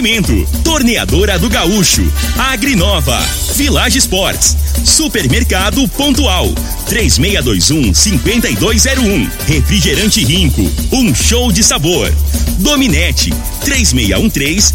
Oferecimento: Torneadora do Gaúcho, Agrinova, Village Sports, Supermercado Pontual, 3621 5201, Refrigerante Rinco, um show de sabor. Dominete, 3613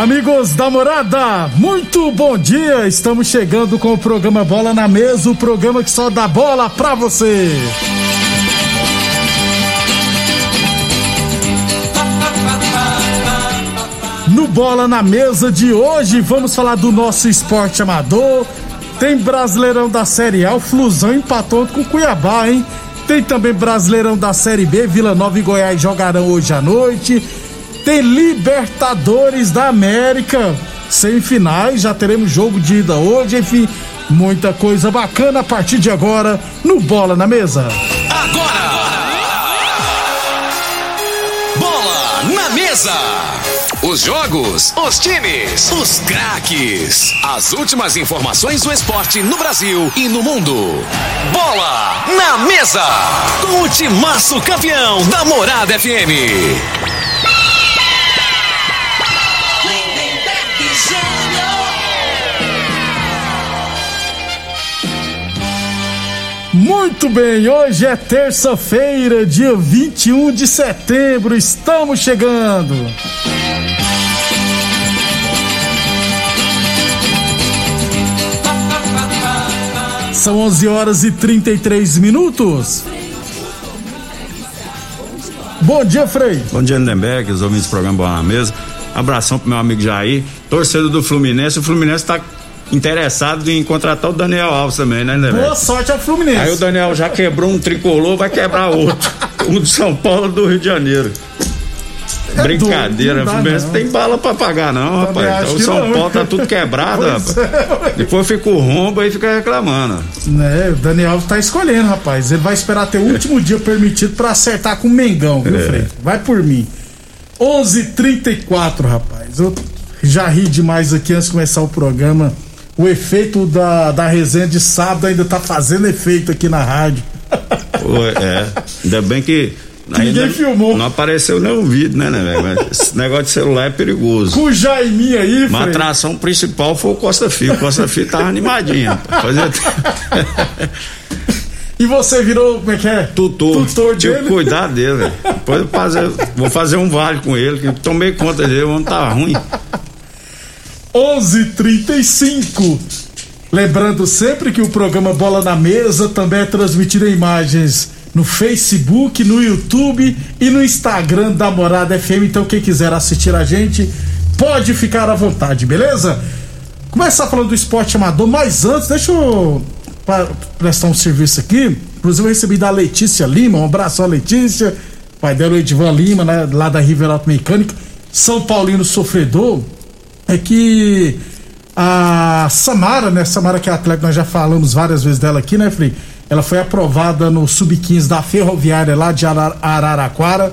Amigos da morada, muito bom dia! Estamos chegando com o programa Bola na Mesa o programa que só dá bola pra você. No Bola na Mesa de hoje, vamos falar do nosso esporte amador. Tem Brasileirão da Série A, o Flusão empatou com o Cuiabá, hein? Tem também Brasileirão da Série B, Vila Nova e Goiás jogarão hoje à noite. Tem Libertadores da América, semifinais, já teremos jogo de ida hoje, enfim, muita coisa bacana a partir de agora no Bola na Mesa. Agora! Bola na Mesa! Os jogos, os times, os craques. As últimas informações do esporte no Brasil e no mundo. Bola na Mesa! Com o timaço campeão da Morada FM. Muito bem, hoje é terça-feira, dia 21 de setembro, estamos chegando. São 11 horas e 33 minutos. Bom dia, Frei. Bom dia, Lindenberg, os ouvintes do programa Boa na Mesa. Abração pro meu amigo Jair, torcedor do Fluminense. O Fluminense tá interessado em contratar o Daniel Alves também, né, Lindenberg? Boa sorte ao Fluminense. Aí o Daniel já quebrou um tricolor, vai quebrar outro. um de São Paulo do Rio de Janeiro. É Brincadeira, doido, Fluminense não. tem bala pra pagar, não, Também rapaz. Então, o São não. Paulo tá tudo quebrado, rapaz. é. Depois fica o rombo aí fica reclamando. Né, o Daniel tá escolhendo, rapaz. Ele vai esperar até o último dia permitido pra acertar com o Mengão, viu, É. Frei? Vai por mim. 11:34, rapaz. Eu já ri demais aqui antes de começar o programa. O efeito da, da resenha de sábado ainda tá fazendo efeito aqui na rádio. É. Ainda bem que. Ninguém ainda filmou. Não apareceu nenhum vídeo, né, né, velho? Mas Esse negócio de celular é perigoso. Com o Jaiminho aí, Uma atração principal foi o Costa Filho. O Costa Filho tava animadinho. Fazia E você virou, como é que é? tutor. Tutor dele. que cuidar dele, velho. Depois eu fazer, vou fazer um vale com ele, que tomei conta dele, o homem tá ruim. 11:35. Lembrando sempre que o programa Bola na Mesa também é transmitido em imagens no Facebook, no YouTube e no Instagram da Morada FM. Então, quem quiser assistir a gente, pode ficar à vontade, beleza? Começar falando do esporte amador, mas antes, deixa eu prestar um serviço aqui. Inclusive, eu recebi da Letícia Lima, um abraço Letícia, pai dela, o Edivan Lima, né, lá da Riverato Mecânica, São Paulino sofredor é que a Samara, né? Samara que é atleta, nós já falamos várias vezes dela aqui, né, Frei? Ela foi aprovada no Sub-15 da Ferroviária lá de Ara- Araraquara.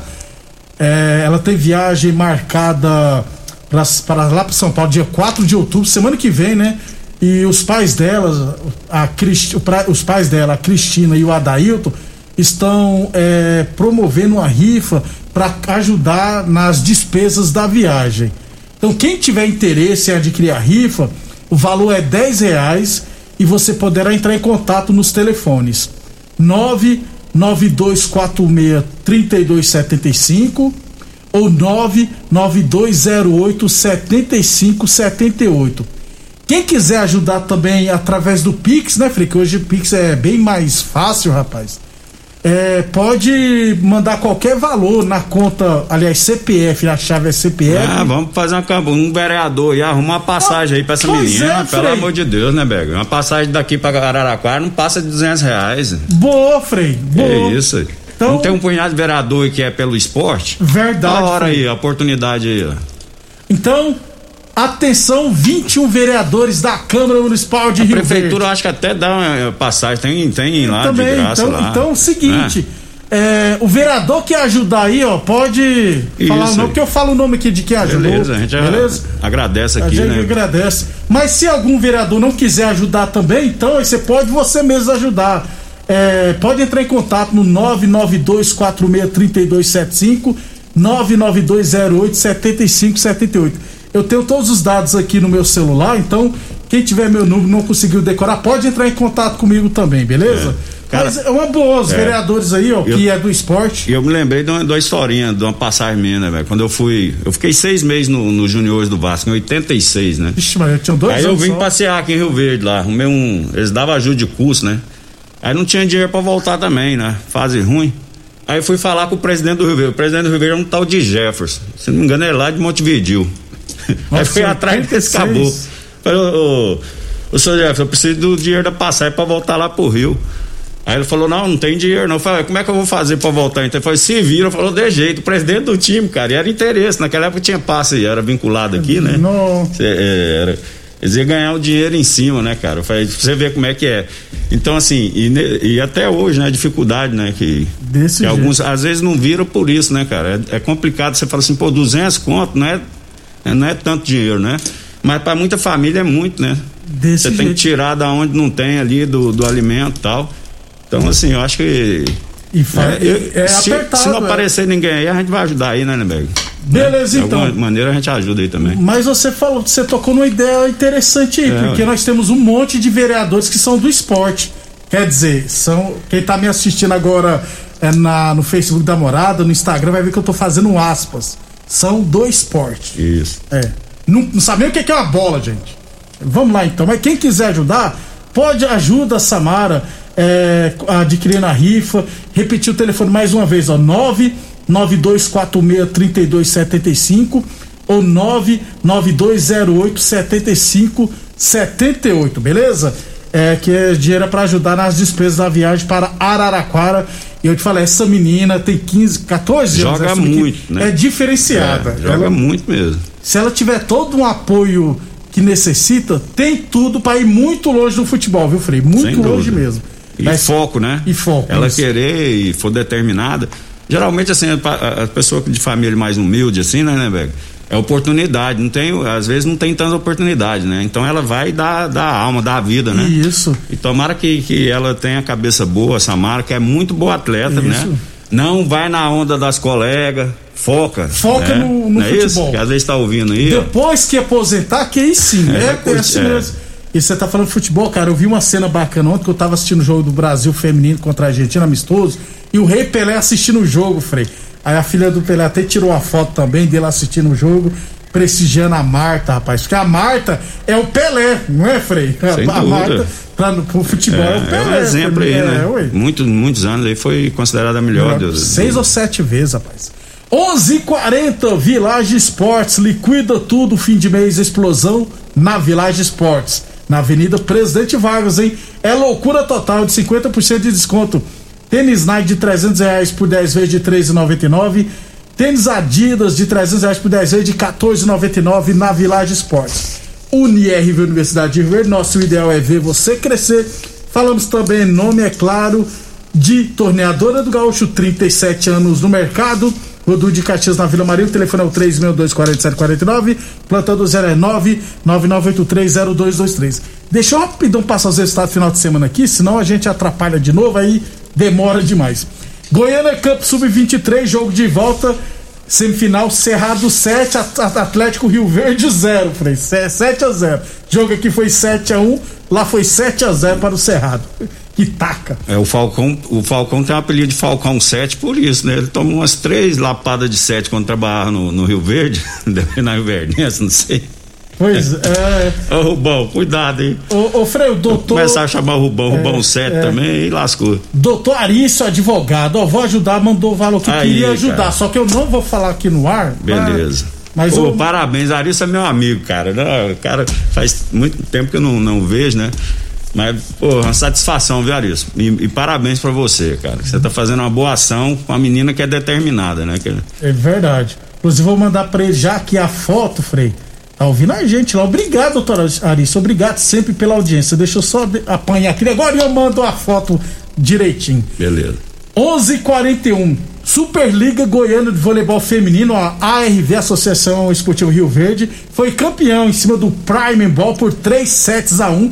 É, ela tem viagem marcada para lá para São Paulo, dia 4 de outubro, semana que vem, né? E os pais dela, a Cristi- os pais dela, a Cristina e o Adailton, estão é, promovendo uma rifa para ajudar nas despesas da viagem. Então, quem tiver interesse em adquirir a rifa, o valor é 10 reais e você poderá entrar em contato nos telefones 99246 3275 ou 99208 7578. Quem quiser ajudar também através do Pix, né, Frei? Que hoje o Pix é bem mais fácil, rapaz. É, pode mandar qualquer valor na conta, aliás, CPF, a chave é CPF. Ah, vamos fazer uma um vereador e arrumar uma passagem aí pra essa Pois menina, é, pelo Frei. amor de Deus, né, Bega? Uma passagem daqui pra Araraquara não passa de 200 reais. Boa, Frei. Boa. É isso. Então- não tem um punhado de vereador que é pelo esporte? Verdade. Da hora Frei. aí, a oportunidade aí, ó. Então, Atenção, 21 vereadores da Câmara Municipal de a Rio prefeitura Verde. acho que até dá uma passagem, tem, tem lá Também, de graça então, lá. então é o seguinte. É. é, o vereador que ajudar aí, ó, pode falar o Isso nome, porque eu falo o nome aqui de quem ajudou. Beleza, a gente a- beleza? agradece A aqui, gente né? agradece. Mas se algum vereador não quiser ajudar também, então você pode você mesmo ajudar. É, pode entrar em contato no 992463275, 992087578. Eu tenho todos os dados aqui no meu celular, então quem tiver meu número e não conseguiu decorar, pode entrar em contato comigo também, beleza? É. Cara, Mas é uma boa, os é. vereadores aí, ó, que Eu- é do esporte. E eu me lembrei de uma, de uma historinha, de uma passagem minha, né, velho? Quando eu fui. Eu fiquei seis meses no, no Juniores do Vasco, em 86, né? Vixe, mas eu tinha dois Aí eu vim só. passear aqui em Rio Verde lá, arrumei um. Eles davam ajuda de curso, né? Aí não tinha dinheiro pra voltar também, né? Fase ruim. Aí fui falar com o presidente do Rio Verde. O presidente do Rio Verde é um tal de Jefferson. Se não me engano, é lá de Aí fui atrás desse 86. caboclo. Falei, ô, ô, ô senhor Jefferson, eu preciso do dinheiro da passagem pra voltar lá pro Rio. Aí ele falou, não, não tem dinheiro não. Eu falei, como é que eu vou fazer pra voltar? Então ele falou, se vira, falou, de jeito, o presidente do time, cara, e era interesse, naquela época tinha passe, era vinculado aqui, né? Não. Cê, é, era, eles iam ganhar o dinheiro em cima, né, cara? Eu falei, você ver como é que é. Então, assim, e, e até hoje, né, a dificuldade, né, que, Desse que alguns, às vezes não viram por isso, né, cara? É, é complicado, você fala assim, pô, 200 conto, não é, não é tanto dinheiro, né? Mas para muita família é muito, né? Você tem que tirar da onde não tem ali, do, do alimento e tal. Então, assim, eu acho que. E É, é se, apertado. se não é. aparecer ninguém aí, a gente vai ajudar aí, né, Neberg? Beleza, De então. alguma maneira a gente ajuda aí também. Mas você falou, você tocou numa ideia interessante aí, É, porque nós temos um monte de vereadores que são do esporte. Quer dizer, são quem tá me assistindo agora é na, no Facebook da Morada, no Instagram, vai ver que eu tô fazendo aspas. São do esporte. Isso. É. Não, não sabe nem o que que é uma bola, gente. Vamos lá então. Mas quem quiser ajudar, pode ajuda a Samara é, adquirindo a rifa. Repetir o telefone mais uma vez, ó. 992463275 ou 992087578, beleza? É, que é dinheiro para ajudar nas despesas da viagem para Araraquara. E eu te falei, essa menina tem 15, 14 anos. Joga muito, né? É diferenciada. É, joga Ela- muito mesmo. se ela tiver todo um apoio que necessita, tem tudo para ir muito longe no futebol, viu, Frei? Muito Sem longe dúvida. mesmo. E Mas- foco, né? E foco, Ela isso. querer e for determinada. Geralmente, assim, a, a- pessoa de família mais humilde, assim, né, né, Bega? É oportunidade. Não tem, às vezes não tem tanta oportunidade, né? Então ela vai dar, dar alma, dar vida, né? Isso. E tomara que, que ela tenha a cabeça boa, Samara, que é muito boa atleta, Isso. né? Não vai na onda das colegas, foca. Foca né? no- no é isso? futebol. Que às vezes tá ouvindo aí. ó. Depois que aposentar, que aí sim, É, é, vai é assim é. mesmo. E você tá falando futebol, cara, eu vi uma cena bacana ontem que eu tava assistindo o jogo do Brasil feminino contra a Argentina amistoso e o Rei Pelé assistindo o jogo, Frei. Aí a filha do Pelé até tirou a foto também dele assistindo o jogo, prestigiando a Marta, rapaz. Porque a Marta é o Pelé, não é, Frei? Sem a dúvida. Marta, pra, pro futebol, é, o É, Pelé. é um exemplo aí, é, né? ué. Muitos, muitos anos aí foi considerada a melhor. do- Seis ou sete vezes, rapaz. 11:40 Village Esportes liquida tudo fim de mês explosão na Village Esportes, na Avenida Presidente Vargas, hein? É loucura total de 50% de desconto. Tênis Nike de 300 reais por 10 vezes de 3,99. Tênis Adidas de 300 reais por 10 vezes de 14,99 na Village Esportes. UniRV Universidade de Rio Verde, nosso ideal é ver você crescer. Falamos também, nome é claro, de Torneadora do Gaúcho, 37 anos no mercado. Rodu de Caxias na Vila Maria, o telefone é o 3624749, plantão do 09 99830223. Deixa eu rapidão passar os resultados do final de semana aqui, senão a gente atrapalha de novo, aí demora demais. Goiânia Cup Sub-23, jogo de volta, semifinal Cerrado 7, At- At- Atlético Rio Verde 0, Frei, 7 a 0. Jogo aqui foi 7 a 1, lá foi 7 a 0 para o Cerrado. Que taca. É, o Falcão, o Falcão tem o apelido de Falcão 7 por isso, né? Ele tomou umas três lapadas de 7 quando trabalhava no, no Rio Verde, na Rio Verdense, não sei. Pois é. Ô Rubão, cuidado, hein? Ô, ô Frei, o doutor. Começar a chamar o Rubão, Rubão 7 é. também, e lascou. Doutor Arício, advogado, ó, vou ajudar, mandou o valor que Aí, queria ajudar. cara. Só que eu não vou falar aqui no ar. Beleza. Mas, mas Pô, eu- parabéns, Arissa é meu amigo, cara. né? O cara faz muito tempo que eu não, não vejo, né? Mas, pô, uma satisfação, viu, Arissa? E, e parabéns pra você, cara. Você tá fazendo uma boa ação com uma menina que é determinada, né? Que- É verdade. Inclusive, vou mandar pra ele já aqui a foto, Frei, Tá ouvindo a gente lá. Obrigado, doutora Arissa. Obrigado sempre pela audiência. Deixa eu só apanhar aqui. Agora eu mando a foto direitinho. Beleza. 11:41 Superliga Goiana de Voleibol Feminino, a ARV, Associação Esportiva Rio Verde, foi campeão em cima do Prime Ball por 3 sets a 1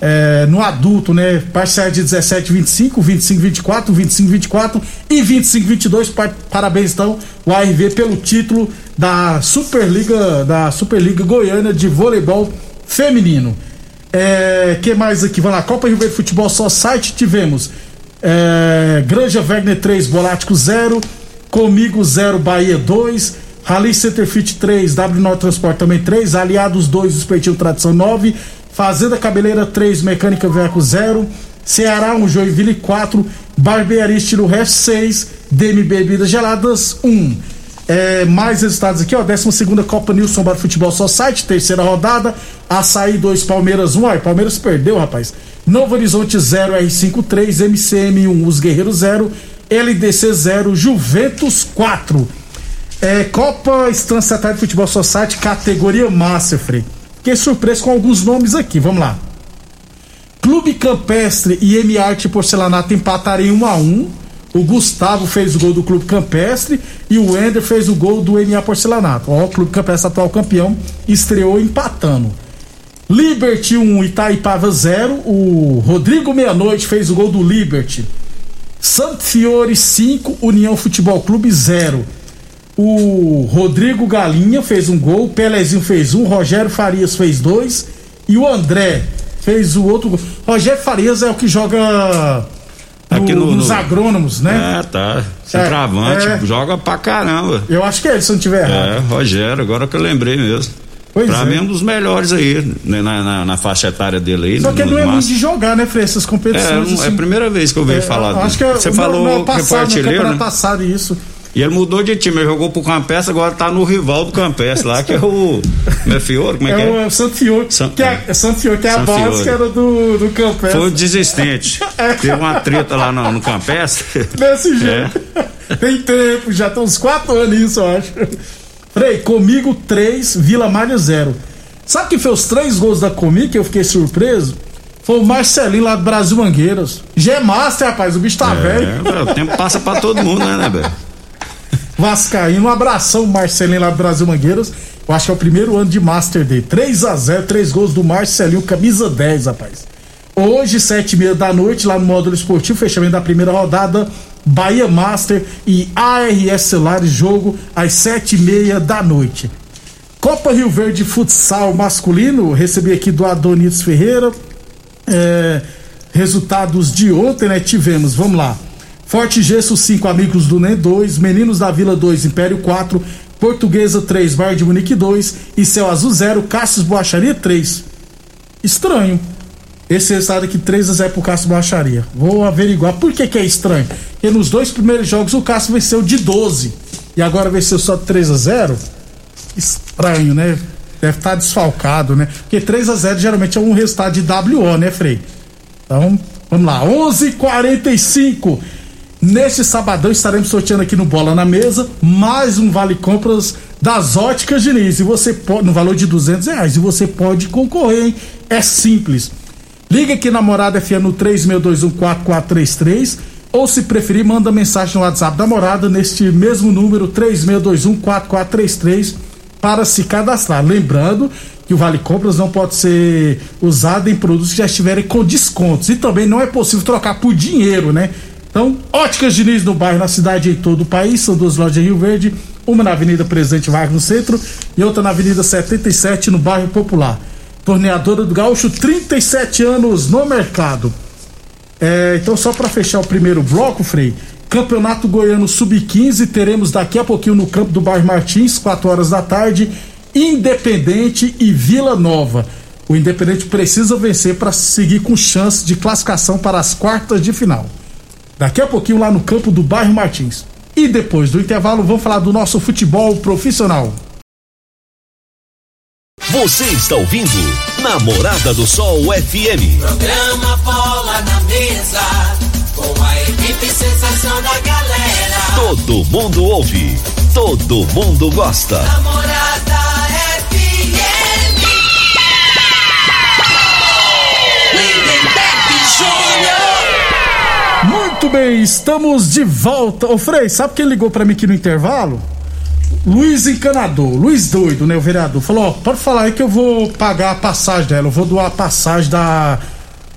é, no adulto, né? Parcial de 17 25, 25 24, 25 24 e 25 22. Parabéns então o ARV pelo título da Superliga da Superliga Goiana de Voleibol Feminino. É, que mais aqui? Vamos lá, Copa Rio Verde Futebol Só site tivemos é, Granja Wagner 3, Bolático 0, Comigo 0, Bahia 2, Rally Centerfit 3, W Norte Transporte também 3, Aliados 2, Espetinho Tradição 9, Fazenda Cabeleira 3, Mecânica Veco 0, Ceará 1, Joinville 4, Barbearia Estilo Rest 6, DM Bebidas Geladas 1. É, mais resultados aqui, ó. 12 Copa Nilson Bar Futebol Society, terceira rodada. Açaí 2, Palmeiras 1. Ai, Palmeiras perdeu, rapaz. Novo Horizonte 0, R53, MCM 1, Os Guerreiros 0, LDC 0, Juventus 4. É, Copa Estrancetária de Futebol Society, categoria Master, Frei. Fiquei surpreso com alguns nomes aqui, vamos lá. Clube Campestre e M Arte Porcelanato empataram em 1 a 1 O Gustavo fez o gol do Clube Campestre e o Ender fez o gol do MA Porcelanato. Ó, o Clube Campestre atual campeão estreou empatando. Liberty 1, Itaipava 0. O Rodrigo Meia-Noite fez o gol do Liberty. Santo Fiore 5, União Futebol Clube 0. O Rodrigo Galinha fez um gol, Pelezinho fez um, Rogério Farias fez dois e o André fez o outro gol. Rogério Farias é o que joga no, Aqui no, nos no... agrônomos, né? É, tá. Centroavante, é, é. joga pra caramba. Eu acho que é ele, se não tiver errado. É, Rogério, agora que eu lembrei mesmo. Pois pra é. mim é um dos melhores aí, né, na, na, na, faixa etária dele aí. Só que ele não é muito de jogar, né, Frei, essas competições. É, assim. é a primeira vez que eu vejo é, falar Acho que é, Você falou no, no passado, que é né? passado isso. E ele mudou de time, ele jogou pro Campestre, agora tá no rival do Campestre lá, que é o. Meu Fiore, como é, que é? É o Santo Fiore, San, que é, é Santo Fiore, que é a base que era do, do Campestre. Foi desistente. é. Teve uma treta lá no, no Campestre. Desse jeito. É. Tem tempo, já tem uns quatro anos isso, eu acho. Frei, comigo três, Vila Malha zero. Sabe quem fez os três gols da Comi que eu fiquei surpreso? Foi o Marcelinho lá do Brasil Mangueiras. G Master, rapaz, o bicho tá é, velho. O tempo passa pra todo mundo, né, né, velho? Vascaíno, um abração, Marcelinho lá do Brasil Mangueiras. Eu acho que é o primeiro ano de Master dele. 3 a 0 três gols do Marcelinho, camisa 10, rapaz. Hoje, sete e meia da noite, lá no módulo esportivo, fechamento da primeira rodada, Bahia Master e ARS Celulares, jogo às sete e meia da noite. Copa Rio Verde Futsal Masculino, recebi aqui do Adonides Ferreira. É, resultados de ontem, né? Tivemos, vamos lá. Forte Gesso 5, Amigos do NEM 2, Meninos da Vila 2, Império 4, Portuguesa 3, Bar de Munique 2 e Céu Azul 0, Cassius Boacharia 3. Estranho. Esse resultado aqui 3 a 0 pro Cássio Boacharia. Vou averiguar por que que é estranho. Porque nos dois primeiros jogos o Cássio venceu de 12 e agora venceu só 3 a 0 estranho, né? Deve estar tá desfalcado, né? Porque 3 a 0 geralmente é um resultado de WO, né, Frei? Então, vamos lá. 11:45. Neste sabadão estaremos sorteando aqui no Bola na Mesa mais um vale compras das Óticas Diniz. E você pode, no valor de 200 reais. E você pode concorrer, hein? É simples. Liga aqui na Morada FM no 36214433 ou se preferir, manda mensagem no WhatsApp da Morada neste mesmo número 36214433 para se cadastrar. Lembrando que o Vale Compras não pode ser usado em produtos que já estiverem com descontos. E também não é possível trocar por dinheiro, né? Então, Óticas Diniz no bairro, na cidade e em todo o país. São duas lojas em Rio Verde. Uma na Avenida Presidente Vargas no centro e outra na Avenida 77 no bairro Popular. Torneadora do Gaúcho, 37 anos no mercado. É, então, só para fechar o primeiro bloco, Frei, Campeonato Goiano Sub-15, teremos daqui a pouquinho no campo do bairro Martins, 4 horas da tarde, Independente e Vila Nova. O Independente precisa vencer para seguir com chance de classificação para as quartas de final. Daqui a pouquinho lá no campo do bairro Martins. E depois do intervalo, vamos falar do nosso futebol profissional. Você está ouvindo Namorada do Sol FM. Programa Bola na Mesa com a equipe sensação da galera. Todo mundo ouve, todo mundo gosta. Namorada Muito bem, estamos de volta. Ô Frei, sabe quem ligou para mim aqui no intervalo? Luiz Encanador, Luiz Doido, né, o vereador, falou, ó, pode falar aí que eu vou pagar a passagem dela, eu vou doar a passagem da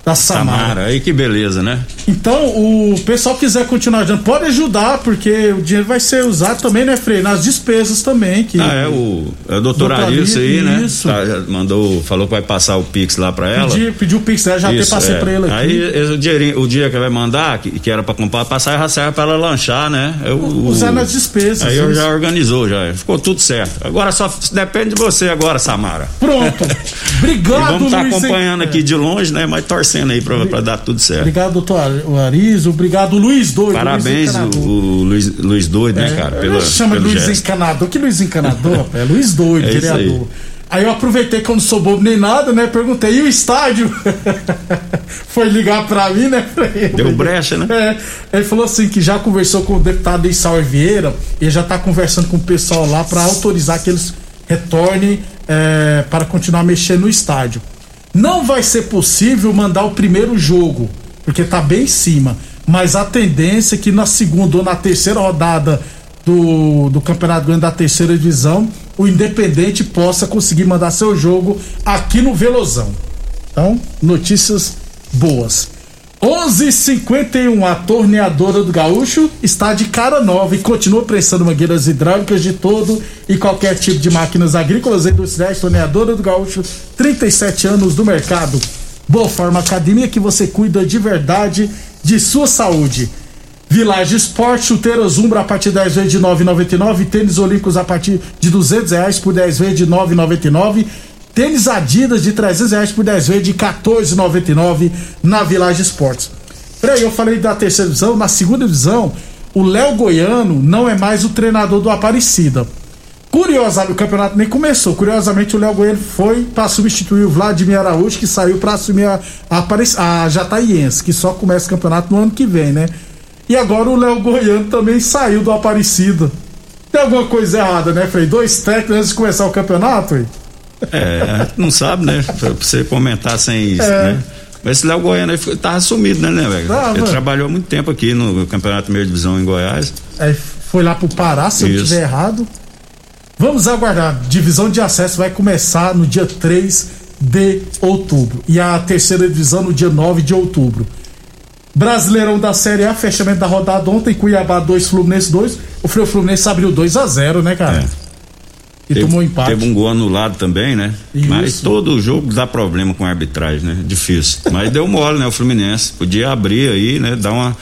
da Samara. Samara. Aí que beleza, né? Então, o pessoal quiser continuar ajudando, pode ajudar, porque o dinheiro vai ser usado também, né, Frei? Nas despesas também. Que, ah, é o, é o doutor Arilson aí, né? Isso. Tá, mandou, falou que vai passar o Pix lá pra ela. Pedi, pediu o Pix? Já isso, até passei é. pra ele aqui. Aí o, dinheirinho, o dia que vai mandar, que, que era pra comprar passar, já serve pra ela lanchar, né? Eu, Usar o, nas despesas. Aí eu já organizou, já. Ficou tudo certo. Agora só depende de você agora, Samara. Pronto. Obrigado, e Vamos estar tá acompanhando aqui de longe, né? Mas torcendo aí pra, pra dar tudo certo. Obrigado, doutor Arizo. Obrigado, Luiz Doido. Parabéns, Luiz o, o Luiz, Luiz Doido, né, é, né, cara? Pela, chama Luiz gesto. Encanador. Que Luiz Encanador? é Luiz Doido, é vereador. Aí eu aproveitei que eu não sou bobo nem nada, né? Perguntei, e o estádio? Foi ligar pra mim, né? Deu brecha, né? É. Ele falou assim que já conversou com o deputado Issaur Vieira e já tá conversando com o pessoal lá para autorizar que eles retornem é, para continuar mexendo no estádio. Não vai ser possível mandar o primeiro jogo, porque tá bem em cima. Mas a tendência é que na segunda ou na terceira rodada do, do Campeonato Grande da terceira divisão, o Independente possa conseguir mandar seu jogo aqui no Velozão. Então, notícias boas. 11:51 a torneadora do Gaúcho está de cara nova e continua prestando mangueiras hidráulicas de todo e qualquer tipo de máquinas agrícolas e industriais. Torneadora do Gaúcho, 37 anos do mercado. Boa Forma Academia que você cuida de verdade de sua saúde. Village Esporte, chuteiras Umbra a partir de 10 vezes de 9,99, tênis olímpicos a partir de 200 reais por 10 vezes de 9,99 Tênis Adidas de 300 reais por 10 vezes de 14,99 na Village Esportes. Peraí, eu falei da terceira divisão, na segunda divisão, o Léo Goiano não é mais o treinador do Aparecida. Curiosamente, o campeonato nem começou. Curiosamente, o Léo Goiano foi para substituir o Vladimir Araújo, que saiu para assumir a, a, a Jataiense, que só começa o campeonato no ano que vem, né? E agora o Léo Goiano também saiu do Aparecida. Tem alguma coisa errada, né, Frei? Dois técnicos antes de começar o campeonato, hein? É, não sabe, né? Pra você comentar sem isso, é. né? Mas esse Léo Goiano aí tava sumido, né, né, velho? Ele trabalhou muito tempo aqui no Campeonato Primeira Divisão em Goiás. Aí foi lá pro Pará, se isso. eu estiver errado. Vamos aguardar. Divisão de acesso vai começar no dia 3 de outubro. E a terceira divisão no dia 9 de outubro. Brasileirão da Série A, fechamento da rodada ontem, Cuiabá 2, Fluminense 2. O Fluminense abriu 2 a 0 né, cara? É. E teve, tomou empate. Teve um gol anulado também, né? Isso. Mas todo jogo dá problema com a arbitragem, né? Difícil. Mas deu mole, né? O Fluminense. Podia abrir aí, né? Dar uma.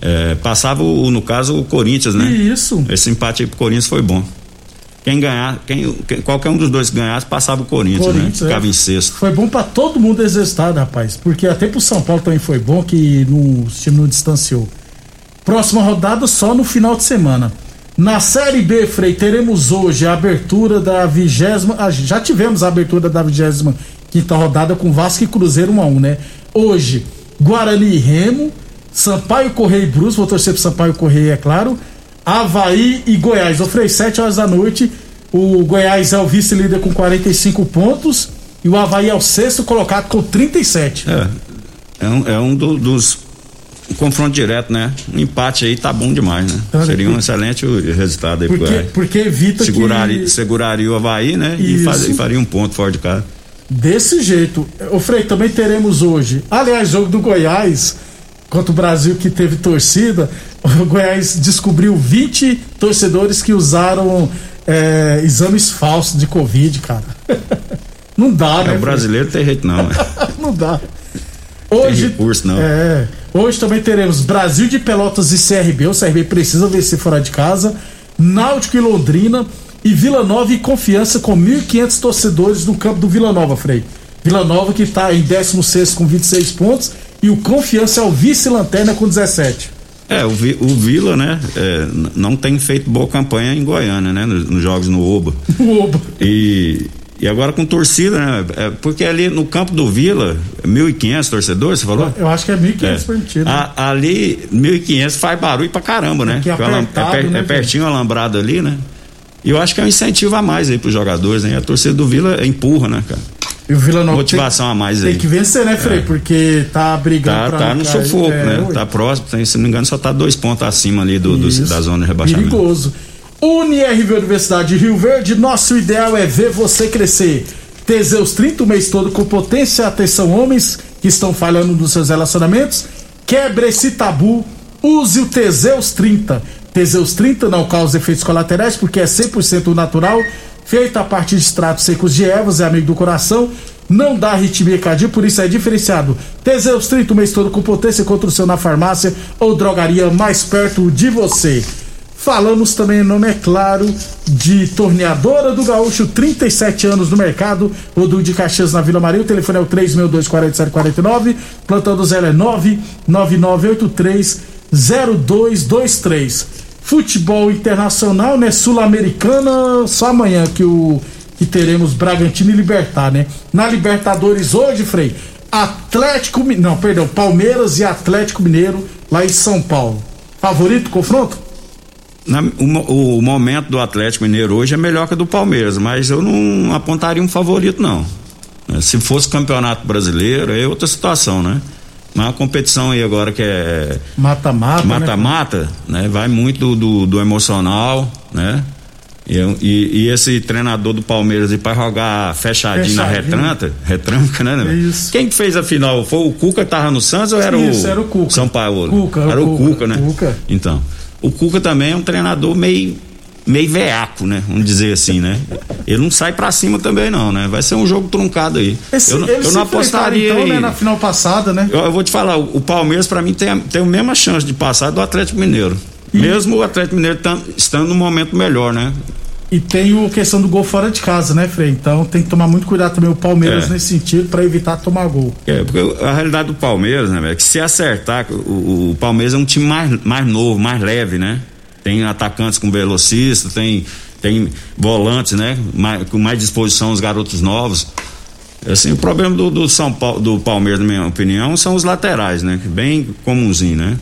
É, passava, o, no caso, o Corinthians, né? Isso. Esse empate aí pro Corinthians foi bom. Quem ganhar, quem, quem, qualquer um dos dois que ganhasse, passava o Corinthians, né? Corinthians né? Ficava é. em sexto. Foi bom para todo mundo exercitado, rapaz. Porque até pro São Paulo também foi bom que no, o time não distanciou. Próxima rodada só no final de semana. Na Série B, Frei, teremos hoje a abertura da vigésima. Ah, já tivemos a abertura da vigésima quinta rodada com Vasco e Cruzeiro 1 a 1 né? Hoje, Guarani e Remo, Sampaio Correia e Brus, vou torcer pro Sampaio Correia, é claro. Havaí e Goiás. O Frei, 7 horas da noite. O Goiás é o vice-líder com 45 pontos. E o Havaí é o sexto colocado com 37. É, é um, é um do, dos um confronto direto, né? Um empate aí tá bom demais, né? Então, Seria um excelente resultado aí porque, pro Goiás. Porque evita seguraria, que... Seguraria o Havaí, né? E, faz, e, faria um ponto fora de casa. Desse jeito. O Frei, também teremos hoje. Aliás, jogo do Goiás contra o Brasil que teve torcida. O Goiás descobriu 20 torcedores que usaram é, exames falsos de Covid, cara. Não dá, é, né? O brasileiro tem jeito não, né? não dá. Hoje, tem recurso, não. É. Hoje também teremos Brasil de Pelotas e CRB. O CRB precisa vencer fora de casa. Náutico e Londrina. E Vila Nova e Confiança com 1.500 torcedores no campo do Vila Nova, Frei. Vila Nova que está em 16 com 26 pontos. E o Confiança é o vice-lanterna com 17. É, o, o Vila, né, é, não tem feito boa campanha em Goiânia, né, nos, nos jogos no Oba. No Oba. E e agora com torcida, né? É, porque ali no campo do Vila, 1.500 torcedores, você falou? Eu acho que é 1.500 é. permitido. A, ali, 1.500 faz barulho pra caramba, né? É, apertado, é, per, né, é pertinho o alambrado ali, né? E eu acho que é um incentivo a mais aí pros jogadores, né? A torcida do Vila empurra, né, cara? E o Vila Nova motivação tem, a mais tem aí. que vencer, né, Frei? É. Porque tá brigando Tá, pra tá no sufoco, É, né? Tá próximo, tem, se não me engano, só tá dois pontos acima ali do, do- da zona de rebaixamento. Perigoso. UniRV Universidade de Rio Verde, nosso ideal é ver você crescer. Teseus 30 o mês todo com potência. Atenção, homens que estão falhando nos seus relacionamentos. Quebre esse tabu. Use o Teseus 30. Teseus 30 não causa efeitos colaterais porque é 100% natural. Feito a partir de extratos secos de ervas, é amigo do coração. Não dá arritmia cardíaca, por isso é diferenciado. Teseus 30 o mês todo com potência contra o seu na farmácia ou drogaria mais perto de você. Falamos também, nome é claro, de Torneadora do Gaúcho, 37 anos no mercado, Rodul de Caxias na Vila Maria, o telefone é o 3624749, plantão do zero é 999830223. Futebol internacional, né, sul-americana, só amanhã que o que teremos Bragantino e Libertar, né? Na Libertadores hoje, Frei, Atlético, não, perdão, Palmeiras e Atlético Mineiro lá em São Paulo. Favorito confronto? Na- o, o momento do Atlético Mineiro hoje é melhor que o do Palmeiras, mas eu não apontaria um favorito, não. Se fosse campeonato brasileiro, é outra situação, né? Mas a competição aí agora que é Mata-mata. né? mata-mata, né? Vai muito do, do, do emocional, né? E, e- e esse treinador do Palmeiras e para jogar fechadinho, na Fechadinho. retranca, retranca, né? né? É isso. Quem que fez a final? Foi o Cuca que tava no Santos ou era Isso, o era o Cuca. São Paulo? Cuca, era o o Cuca, Cuca, né? Cuca. Então, o Cuca também é um treinador meio meio veaco, né? Vamos dizer assim, né? Ele não sai pra cima também não, né? Vai ser um jogo truncado aí. Esse, eu eu não apostaria então, né, na final passada, né? Eu, eu vou te falar, o, o Palmeiras pra mim tem, a- tem a mesma chance de passar do Atlético Mineiro. Mesmo o Atlético Mineiro tam- estando num momento melhor, né? E tem o questão do gol fora de casa, né, Frei? Então tem que tomar muito cuidado também o Palmeiras É. nesse sentido pra evitar tomar gol. É, porque a realidade do Palmeiras, né, velho, é que se acertar, o, o Palmeiras é um time mais, mais novo, mais leve, né? Tem atacantes com velocista, tem, tem volantes, né? Mais- com mais disposição os garotos novos. Assim, o problema do, do São Paulo, do Palmeiras, na minha opinião, são os laterais, né? Bem comunzinho, né?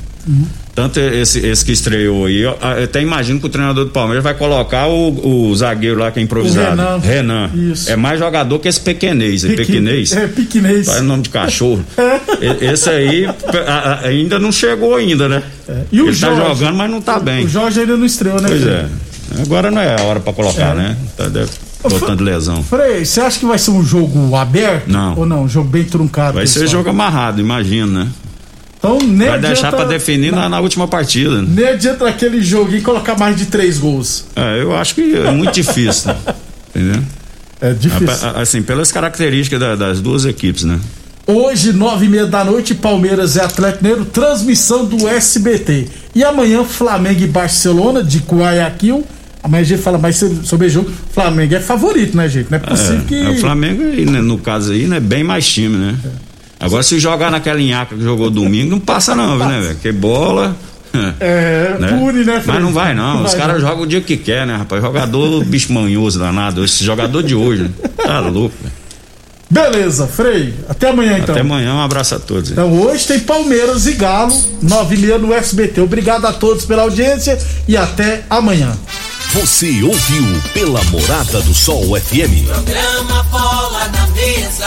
Tanto esse, esse que estreou aí, eu, eu até imagino que o treinador do Palmeiras vai colocar o, o zagueiro lá que é improvisado. O Renan. Isso. É mais jogador que esse pequenês, Piqui- pequenês. É, piquinês. Faz nome de cachorro. E- Esse aí a- a- ainda não chegou ainda, né? E o Ele tá Jorge? jogando, mas não tá bem. O Jorge ainda não estreou, né, Pois é. Agora não é a hora pra colocar, É. né? Tá deve- lesão. Frei, você acha que vai ser um jogo aberto? Não. Ou não? Um jogo bem truncado? Vai ser pessoal? jogo amarrado, imagino, né? Então nem Vai deixar pra definir na, na última partida. né? Nem adianta aquele jogo e colocar mais de três gols. É, eu acho que é muito difícil, né? entendeu? É difícil. Assim, pelas características da- das duas equipes, né? Hoje, nove e meia da noite, Palmeiras e Atlético Mineiro, transmissão do SBT. E amanhã, Flamengo e Barcelona, de Guayaquil. Amanhã a gente fala mais sobre o jogo. Flamengo é favorito, né, gente? Não é possível que. É, o Flamengo, aí, né, no caso aí, né, bem mais time, né? Agora, se jogar naquela linhaca que jogou domingo, não passa não, né, velho? Que bola. É, né? pune, né, Mas não vai não, os caras jogam o dia que quer, né, rapaz? Jogador bicho manhoso danado, esse jogador de hoje, né? tá louco, velho. Beleza, Frei. Até amanhã, então. Até amanhã, um abraço a todos. Então hoje tem Palmeiras e Galo, nove e meia no SBT. Obrigado a todos pela audiência e até amanhã. Você ouviu pela Morada do Sol FM. Programa Bola na Mesa,